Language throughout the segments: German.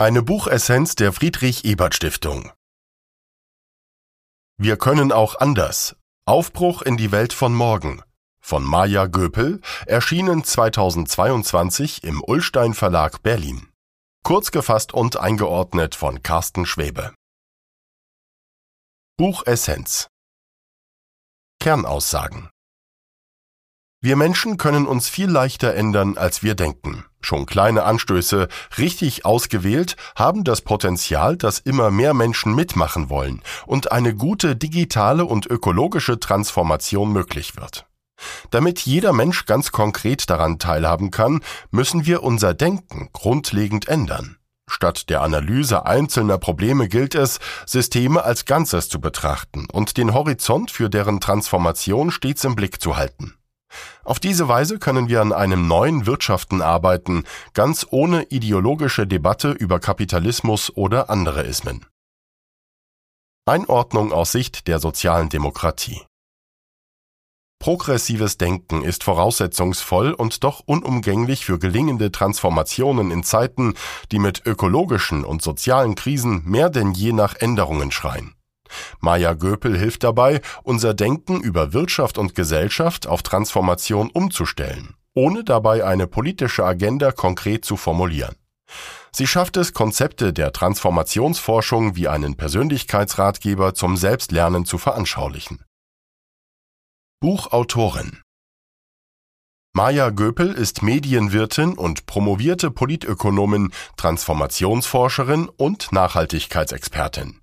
Eine Buchessenz der Friedrich Ebert Stiftung. Wir können auch anders. Aufbruch in die Welt von morgen. Von Maja Göpel, erschienen 2022 im Ullstein Verlag Berlin. Kurz gefasst und eingeordnet von Carsten Schwebe. Buchessenz. Kernaussagen. Wir Menschen können uns viel leichter ändern, als wir denken. Schon kleine Anstöße, richtig ausgewählt, haben das Potenzial, dass immer mehr Menschen mitmachen wollen und eine gute digitale und ökologische Transformation möglich wird. Damit jeder Mensch ganz konkret daran teilhaben kann, müssen wir unser Denken grundlegend ändern. Statt der Analyse einzelner Probleme gilt es, Systeme als Ganzes zu betrachten und den Horizont für deren Transformation stets im Blick zu halten. Auf diese Weise können wir an einem neuen Wirtschaften arbeiten, ganz ohne ideologische Debatte über Kapitalismus oder andere Ismen. Einordnung aus Sicht der sozialen Demokratie Progressives Denken ist voraussetzungsvoll und doch unumgänglich für gelingende Transformationen in Zeiten, die mit ökologischen und sozialen Krisen mehr denn je nach Änderungen schreien. Maja Göpel hilft dabei, unser Denken über Wirtschaft und Gesellschaft auf Transformation umzustellen, ohne dabei eine politische Agenda konkret zu formulieren. Sie schafft es, Konzepte der Transformationsforschung wie einen Persönlichkeitsratgeber zum Selbstlernen zu veranschaulichen. Buchautorin Maja Göpel ist Medienwirtin und promovierte Politökonomin, Transformationsforscherin und Nachhaltigkeitsexpertin.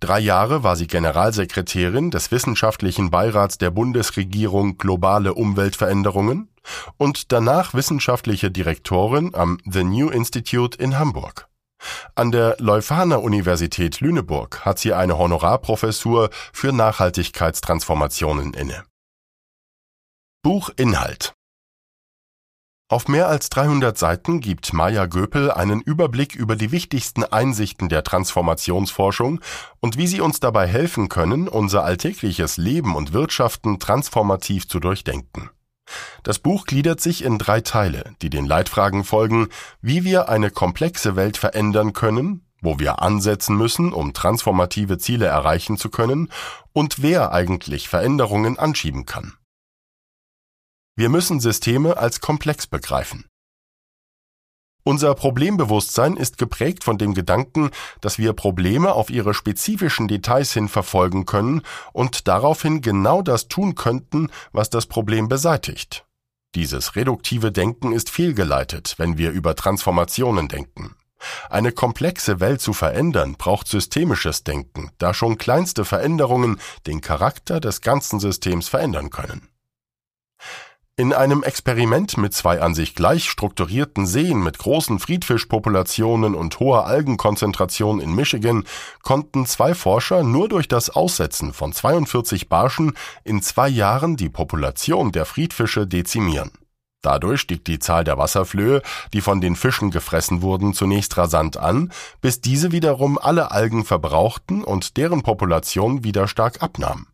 Drei Jahre war sie Generalsekretärin des Wissenschaftlichen Beirats der Bundesregierung Globale Umweltveränderungen und danach wissenschaftliche Direktorin am The New Institute in Hamburg. An der Leuphana Universität Lüneburg hat sie eine Honorarprofessur für Nachhaltigkeitstransformationen inne. Buchinhalt auf mehr als 300 Seiten gibt Maja Göpel einen Überblick über die wichtigsten Einsichten der Transformationsforschung und wie sie uns dabei helfen können, unser alltägliches Leben und Wirtschaften transformativ zu durchdenken. Das Buch gliedert sich in drei Teile, die den Leitfragen folgen, wie wir eine komplexe Welt verändern können, wo wir ansetzen müssen, um transformative Ziele erreichen zu können, und wer eigentlich Veränderungen anschieben kann. Wir müssen Systeme als komplex begreifen. Unser Problembewusstsein ist geprägt von dem Gedanken, dass wir Probleme auf ihre spezifischen Details hin verfolgen können und daraufhin genau das tun könnten, was das Problem beseitigt. Dieses reduktive Denken ist fehlgeleitet, wenn wir über Transformationen denken. Eine komplexe Welt zu verändern braucht systemisches Denken, da schon kleinste Veränderungen den Charakter des ganzen Systems verändern können. In einem Experiment mit zwei an sich gleich strukturierten Seen mit großen Friedfischpopulationen und hoher Algenkonzentration in Michigan konnten zwei Forscher nur durch das Aussetzen von 42 Barschen in zwei Jahren die Population der Friedfische dezimieren. Dadurch stieg die Zahl der Wasserflöhe, die von den Fischen gefressen wurden, zunächst rasant an, bis diese wiederum alle Algen verbrauchten und deren Population wieder stark abnahm.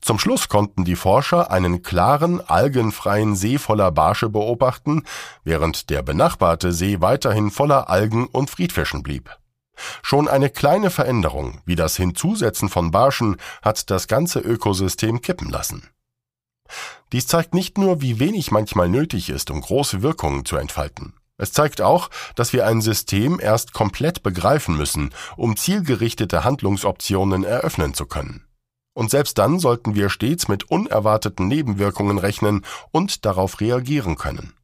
Zum Schluss konnten die Forscher einen klaren, algenfreien See voller Barsche beobachten, während der benachbarte See weiterhin voller Algen und Friedfischen blieb. Schon eine kleine Veränderung, wie das Hinzusetzen von Barschen, hat das ganze Ökosystem kippen lassen. Dies zeigt nicht nur, wie wenig manchmal nötig ist, um große Wirkungen zu entfalten. Es zeigt auch, dass wir ein System erst komplett begreifen müssen, um zielgerichtete Handlungsoptionen eröffnen zu können. Und selbst dann sollten wir stets mit unerwarteten Nebenwirkungen rechnen und darauf reagieren können.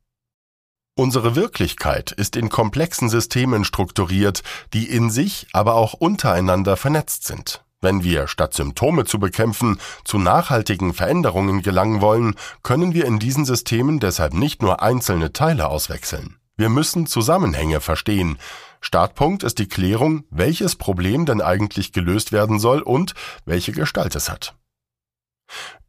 Unsere Wirklichkeit ist in komplexen Systemen strukturiert, die in sich, aber auch untereinander vernetzt sind. Wenn wir, statt Symptome zu bekämpfen, zu nachhaltigen Veränderungen gelangen wollen, können wir in diesen Systemen deshalb nicht nur einzelne Teile auswechseln. Wir müssen Zusammenhänge verstehen, Startpunkt ist die Klärung, welches Problem denn eigentlich gelöst werden soll und welche Gestalt es hat.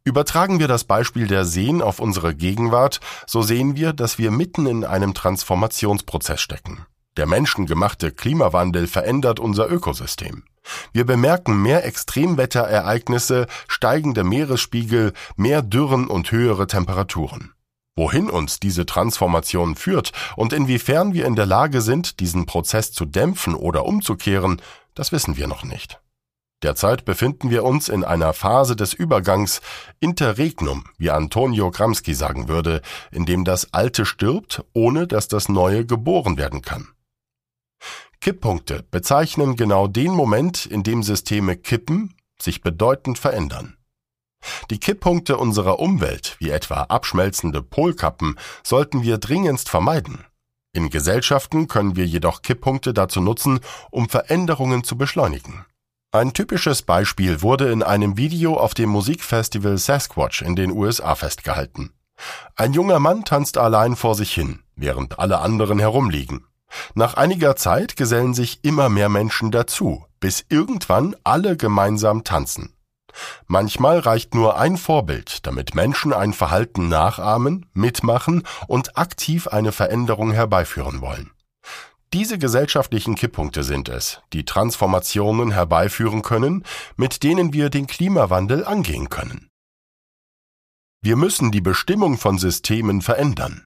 Übertragen wir das Beispiel der Seen auf unsere Gegenwart, so sehen wir, dass wir mitten in einem Transformationsprozess stecken. Der menschengemachte Klimawandel verändert unser Ökosystem. Wir bemerken mehr Extremwetterereignisse, steigende Meeresspiegel, mehr Dürren und höhere Temperaturen. Wohin uns diese Transformation führt und inwiefern wir in der Lage sind, diesen Prozess zu dämpfen oder umzukehren, das wissen wir noch nicht. Derzeit befinden wir uns in einer Phase des Übergangs Interregnum, wie Antonio Gramsci sagen würde, in dem das Alte stirbt, ohne dass das Neue geboren werden kann. Kipppunkte bezeichnen genau den Moment, in dem Systeme kippen, sich bedeutend verändern. Die Kipppunkte unserer Umwelt, wie etwa abschmelzende Polkappen, sollten wir dringendst vermeiden. In Gesellschaften können wir jedoch Kipppunkte dazu nutzen, um Veränderungen zu beschleunigen. Ein typisches Beispiel wurde in einem Video auf dem Musikfestival Sasquatch in den USA festgehalten. Ein junger Mann tanzt allein vor sich hin, während alle anderen herumliegen. Nach einiger Zeit gesellen sich immer mehr Menschen dazu, bis irgendwann alle gemeinsam tanzen. Manchmal reicht nur ein Vorbild, damit Menschen ein Verhalten nachahmen, mitmachen und aktiv eine Veränderung herbeiführen wollen. Diese gesellschaftlichen Kipppunkte sind es, die Transformationen herbeiführen können, mit denen wir den Klimawandel angehen können. Wir müssen die Bestimmung von Systemen verändern.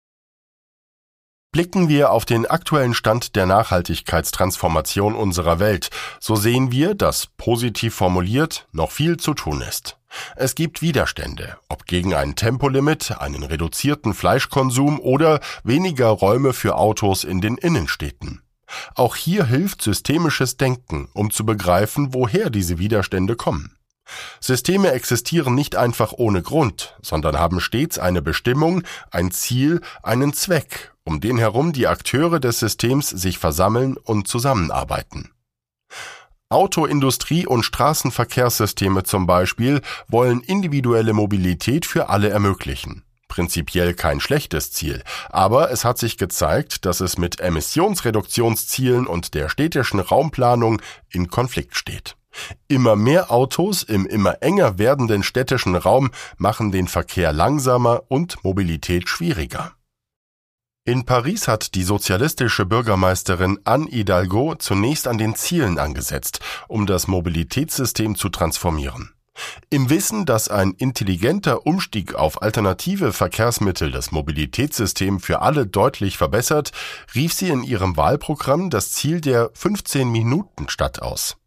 Blicken wir auf den aktuellen Stand der Nachhaltigkeitstransformation unserer Welt, so sehen wir, dass positiv formuliert noch viel zu tun ist. Es gibt Widerstände, ob gegen ein Tempolimit, einen reduzierten Fleischkonsum oder weniger Räume für Autos in den Innenstädten. Auch hier hilft systemisches Denken, um zu begreifen, woher diese Widerstände kommen. Systeme existieren nicht einfach ohne Grund, sondern haben stets eine Bestimmung, ein Ziel, einen Zweck, um den herum die Akteure des Systems sich versammeln und zusammenarbeiten. Autoindustrie und Straßenverkehrssysteme zum Beispiel wollen individuelle Mobilität für alle ermöglichen. Prinzipiell kein schlechtes Ziel, aber es hat sich gezeigt, dass es mit Emissionsreduktionszielen und der städtischen Raumplanung in Konflikt steht. Immer mehr Autos im immer enger werdenden städtischen Raum machen den Verkehr langsamer und Mobilität schwieriger. In Paris hat die sozialistische Bürgermeisterin Anne Hidalgo zunächst an den Zielen angesetzt, um das Mobilitätssystem zu transformieren. Im Wissen, dass ein intelligenter Umstieg auf alternative Verkehrsmittel das Mobilitätssystem für alle deutlich verbessert, rief sie in ihrem Wahlprogramm das Ziel der 15-Minuten-Stadt aus.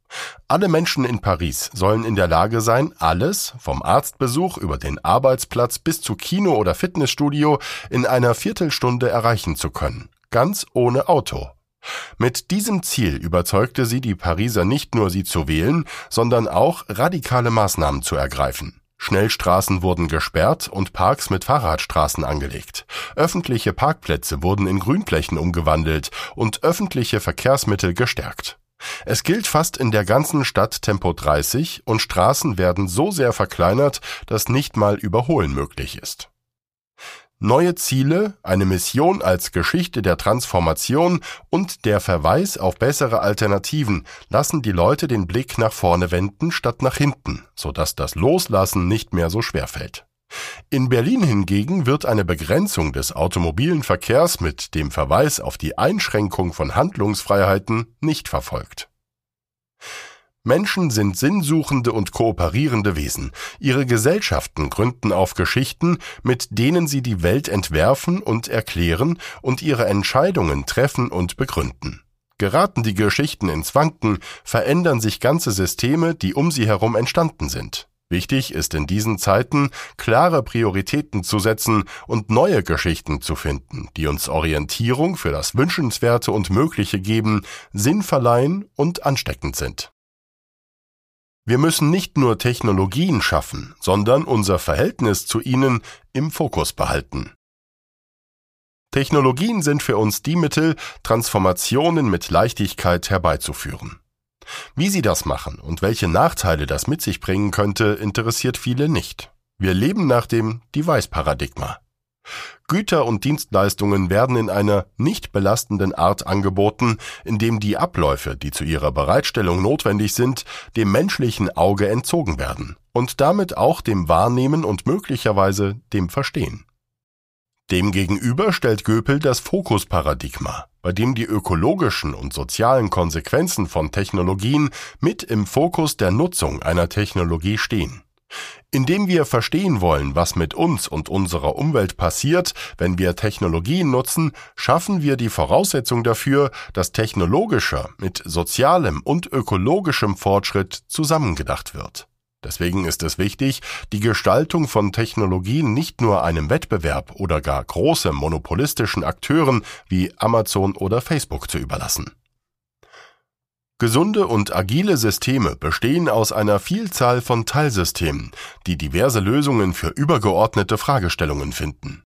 Alle Menschen in Paris sollen in der Lage sein, alles, vom Arztbesuch über den Arbeitsplatz bis zu Kino oder Fitnessstudio, in einer Viertelstunde erreichen zu können, ganz ohne Auto. Mit diesem Ziel überzeugte sie die Pariser nicht nur, sie zu wählen, sondern auch radikale Maßnahmen zu ergreifen. Schnellstraßen wurden gesperrt und Parks mit Fahrradstraßen angelegt. Öffentliche Parkplätze wurden in Grünflächen umgewandelt und öffentliche Verkehrsmittel gestärkt. Es gilt fast in der ganzen Stadt Tempo 30 und Straßen werden so sehr verkleinert, dass nicht mal Überholen möglich ist. Neue Ziele, eine Mission als Geschichte der Transformation und der Verweis auf bessere Alternativen lassen die Leute den Blick nach vorne wenden statt nach hinten, sodass das Loslassen nicht mehr so schwer fällt. In Berlin hingegen wird eine Begrenzung des automobilen Verkehrs mit dem Verweis auf die Einschränkung von Handlungsfreiheiten nicht verfolgt. Menschen sind sinnsuchende und kooperierende Wesen. Ihre Gesellschaften gründen auf Geschichten, mit denen sie die Welt entwerfen und erklären und ihre Entscheidungen treffen und begründen. Geraten die Geschichten ins Wanken, verändern sich ganze Systeme, die um sie herum entstanden sind. Wichtig ist in diesen Zeiten, klare Prioritäten zu setzen und neue Geschichten zu finden, die uns Orientierung für das Wünschenswerte und Mögliche geben, Sinn verleihen und ansteckend sind. Wir müssen nicht nur Technologien schaffen, sondern unser Verhältnis zu ihnen im Fokus behalten. Technologien sind für uns die Mittel, Transformationen mit Leichtigkeit herbeizuführen. Wie sie das machen und welche Nachteile das mit sich bringen könnte, interessiert viele nicht. Wir leben nach dem Device-Paradigma. Güter und Dienstleistungen werden in einer nicht belastenden Art angeboten, indem die Abläufe, die zu ihrer Bereitstellung notwendig sind, dem menschlichen Auge entzogen werden und damit auch dem Wahrnehmen und möglicherweise dem Verstehen. Demgegenüber stellt Göpel das Fokusparadigma, bei dem die ökologischen und sozialen Konsequenzen von Technologien mit im Fokus der Nutzung einer Technologie stehen. Indem wir verstehen wollen, was mit uns und unserer Umwelt passiert, wenn wir Technologien nutzen, schaffen wir die Voraussetzung dafür, dass technologischer mit sozialem und ökologischem Fortschritt zusammengedacht wird. Deswegen ist es wichtig, die Gestaltung von Technologien nicht nur einem Wettbewerb oder gar große monopolistischen Akteuren wie Amazon oder Facebook zu überlassen. Gesunde und agile Systeme bestehen aus einer Vielzahl von Teilsystemen, die diverse Lösungen für übergeordnete Fragestellungen finden.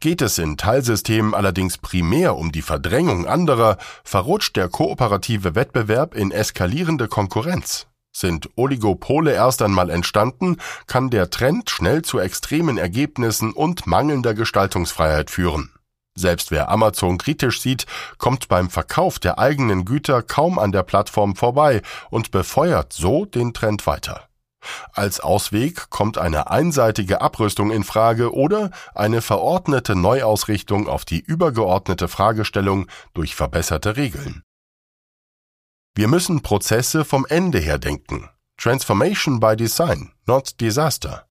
Geht es in Teilsystemen allerdings primär um die Verdrängung anderer, verrutscht der kooperative Wettbewerb in eskalierende Konkurrenz. Sind Oligopole erst einmal entstanden, kann der Trend schnell zu extremen Ergebnissen und mangelnder Gestaltungsfreiheit führen. Selbst wer Amazon kritisch sieht, kommt beim Verkauf der eigenen Güter kaum an der Plattform vorbei und befeuert so den Trend weiter. Als Ausweg kommt eine einseitige Abrüstung in Frage oder eine verordnete Neuausrichtung auf die übergeordnete Fragestellung durch verbesserte Regeln. Wir müssen Prozesse vom Ende her denken. Transformation by Design, not Disaster.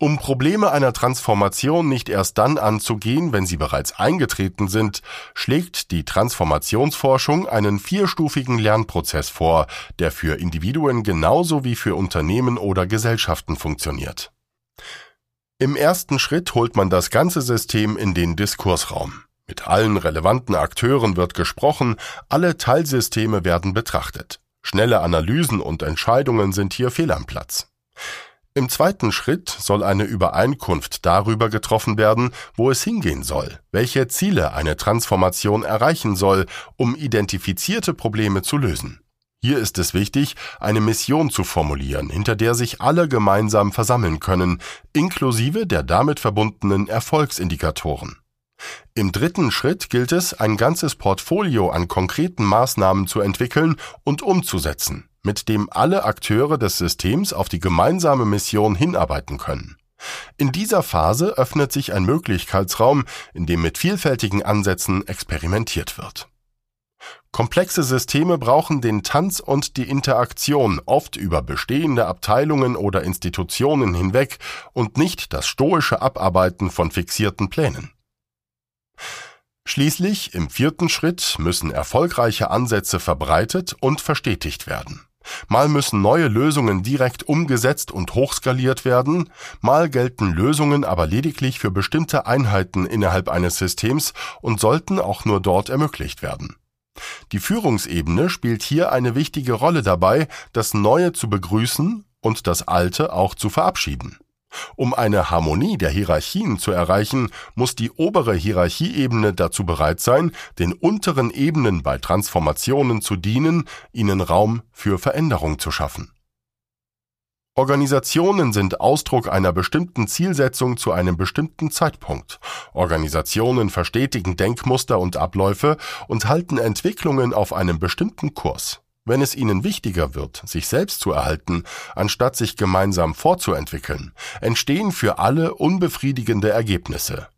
Um Probleme einer Transformation nicht erst dann anzugehen, wenn sie bereits eingetreten sind, schlägt die Transformationsforschung einen vierstufigen Lernprozess vor, der für Individuen genauso wie für Unternehmen oder Gesellschaften funktioniert. Im ersten Schritt holt man das ganze System in den Diskursraum. Mit allen relevanten Akteuren wird gesprochen, alle Teilsysteme werden betrachtet. Schnelle Analysen und Entscheidungen sind hier fehl am Platz. Im zweiten Schritt soll eine Übereinkunft darüber getroffen werden, wo es hingehen soll, welche Ziele eine Transformation erreichen soll, um identifizierte Probleme zu lösen. Hier ist es wichtig, eine Mission zu formulieren, hinter der sich alle gemeinsam versammeln können, inklusive der damit verbundenen Erfolgsindikatoren. Im dritten Schritt gilt es, ein ganzes Portfolio an konkreten Maßnahmen zu entwickeln und umzusetzen mit dem alle Akteure des Systems auf die gemeinsame Mission hinarbeiten können. In dieser Phase öffnet sich ein Möglichkeitsraum, in dem mit vielfältigen Ansätzen experimentiert wird. Komplexe Systeme brauchen den Tanz und die Interaktion oft über bestehende Abteilungen oder Institutionen hinweg und nicht das stoische Abarbeiten von fixierten Plänen. Schließlich, im vierten Schritt, müssen erfolgreiche Ansätze verbreitet und verstetigt werden. Mal müssen neue Lösungen direkt umgesetzt und hochskaliert werden, mal gelten Lösungen aber lediglich für bestimmte Einheiten innerhalb eines Systems und sollten auch nur dort ermöglicht werden. Die Führungsebene spielt hier eine wichtige Rolle dabei, das Neue zu begrüßen und das Alte auch zu verabschieden. Um eine Harmonie der Hierarchien zu erreichen, muss die obere Hierarchieebene dazu bereit sein, den unteren Ebenen bei Transformationen zu dienen, ihnen Raum für Veränderung zu schaffen. Organisationen sind Ausdruck einer bestimmten Zielsetzung zu einem bestimmten Zeitpunkt. Organisationen verstetigen Denkmuster und Abläufe und halten Entwicklungen auf einem bestimmten Kurs. Wenn es ihnen wichtiger wird, sich selbst zu erhalten, anstatt sich gemeinsam fortzuentwickeln, entstehen für alle unbefriedigende Ergebnisse.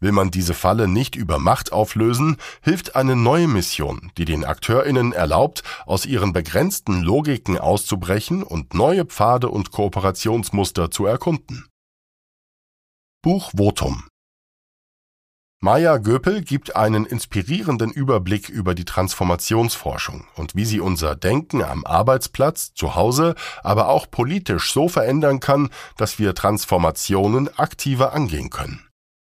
Will man diese Falle nicht über Macht auflösen, hilft eine neue Mission, die den Akteurinnen erlaubt, aus ihren begrenzten Logiken auszubrechen und neue Pfade und Kooperationsmuster zu erkunden. Buch Maya Göpel gibt einen inspirierenden Überblick über die Transformationsforschung und wie sie unser Denken am Arbeitsplatz, zu Hause, aber auch politisch so verändern kann, dass wir Transformationen aktiver angehen können.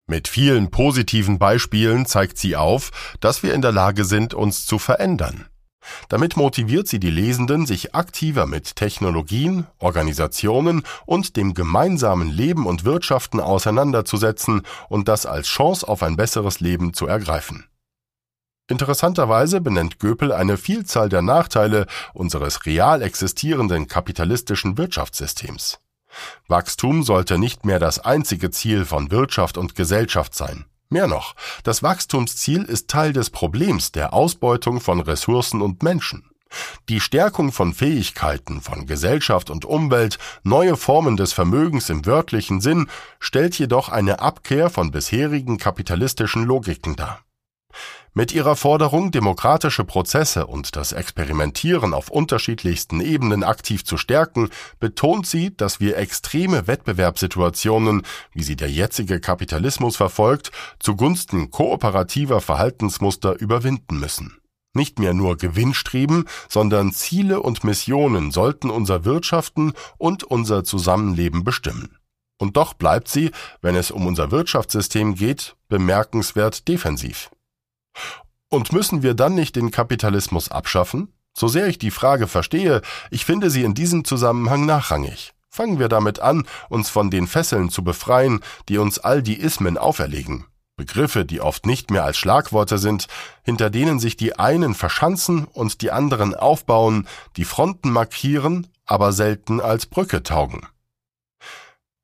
Mit vielen positiven Beispielen zeigt sie auf, dass wir in der Lage sind, uns zu verändern. Damit motiviert sie die Lesenden, sich aktiver mit Technologien, Organisationen und dem gemeinsamen Leben und Wirtschaften auseinanderzusetzen und das als Chance auf ein besseres Leben zu ergreifen. Interessanterweise benennt Göpel eine Vielzahl der Nachteile unseres real existierenden kapitalistischen Wirtschaftssystems. Wachstum sollte nicht mehr das einzige Ziel von Wirtschaft und Gesellschaft sein. Mehr noch, das Wachstumsziel ist Teil des Problems der Ausbeutung von Ressourcen und Menschen. Die Stärkung von Fähigkeiten von Gesellschaft und Umwelt, neue Formen des Vermögens im wörtlichen Sinn, stellt jedoch eine Abkehr von bisherigen kapitalistischen Logiken dar. Mit ihrer Forderung, demokratische Prozesse und das Experimentieren auf unterschiedlichsten Ebenen aktiv zu stärken, betont sie, dass wir extreme Wettbewerbssituationen, wie sie der jetzige Kapitalismus verfolgt, zugunsten kooperativer Verhaltensmuster überwinden müssen. Nicht mehr nur Gewinnstreben, sondern Ziele und Missionen sollten unser Wirtschaften und unser Zusammenleben bestimmen. Und doch bleibt sie, wenn es um unser Wirtschaftssystem geht, bemerkenswert defensiv. Und müssen wir dann nicht den Kapitalismus abschaffen? So sehr ich die Frage verstehe, ich finde sie in diesem Zusammenhang nachrangig. Fangen wir damit an, uns von den Fesseln zu befreien, die uns all die Ismen auferlegen. Begriffe, die oft nicht mehr als Schlagworte sind, hinter denen sich die einen verschanzen und die anderen aufbauen, die Fronten markieren, aber selten als Brücke taugen.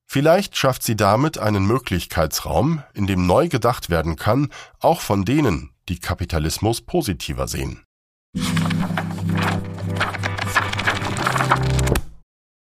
Vielleicht schafft sie damit einen Möglichkeitsraum, in dem neu gedacht werden kann, auch von denen, die Kapitalismus positiver sehen.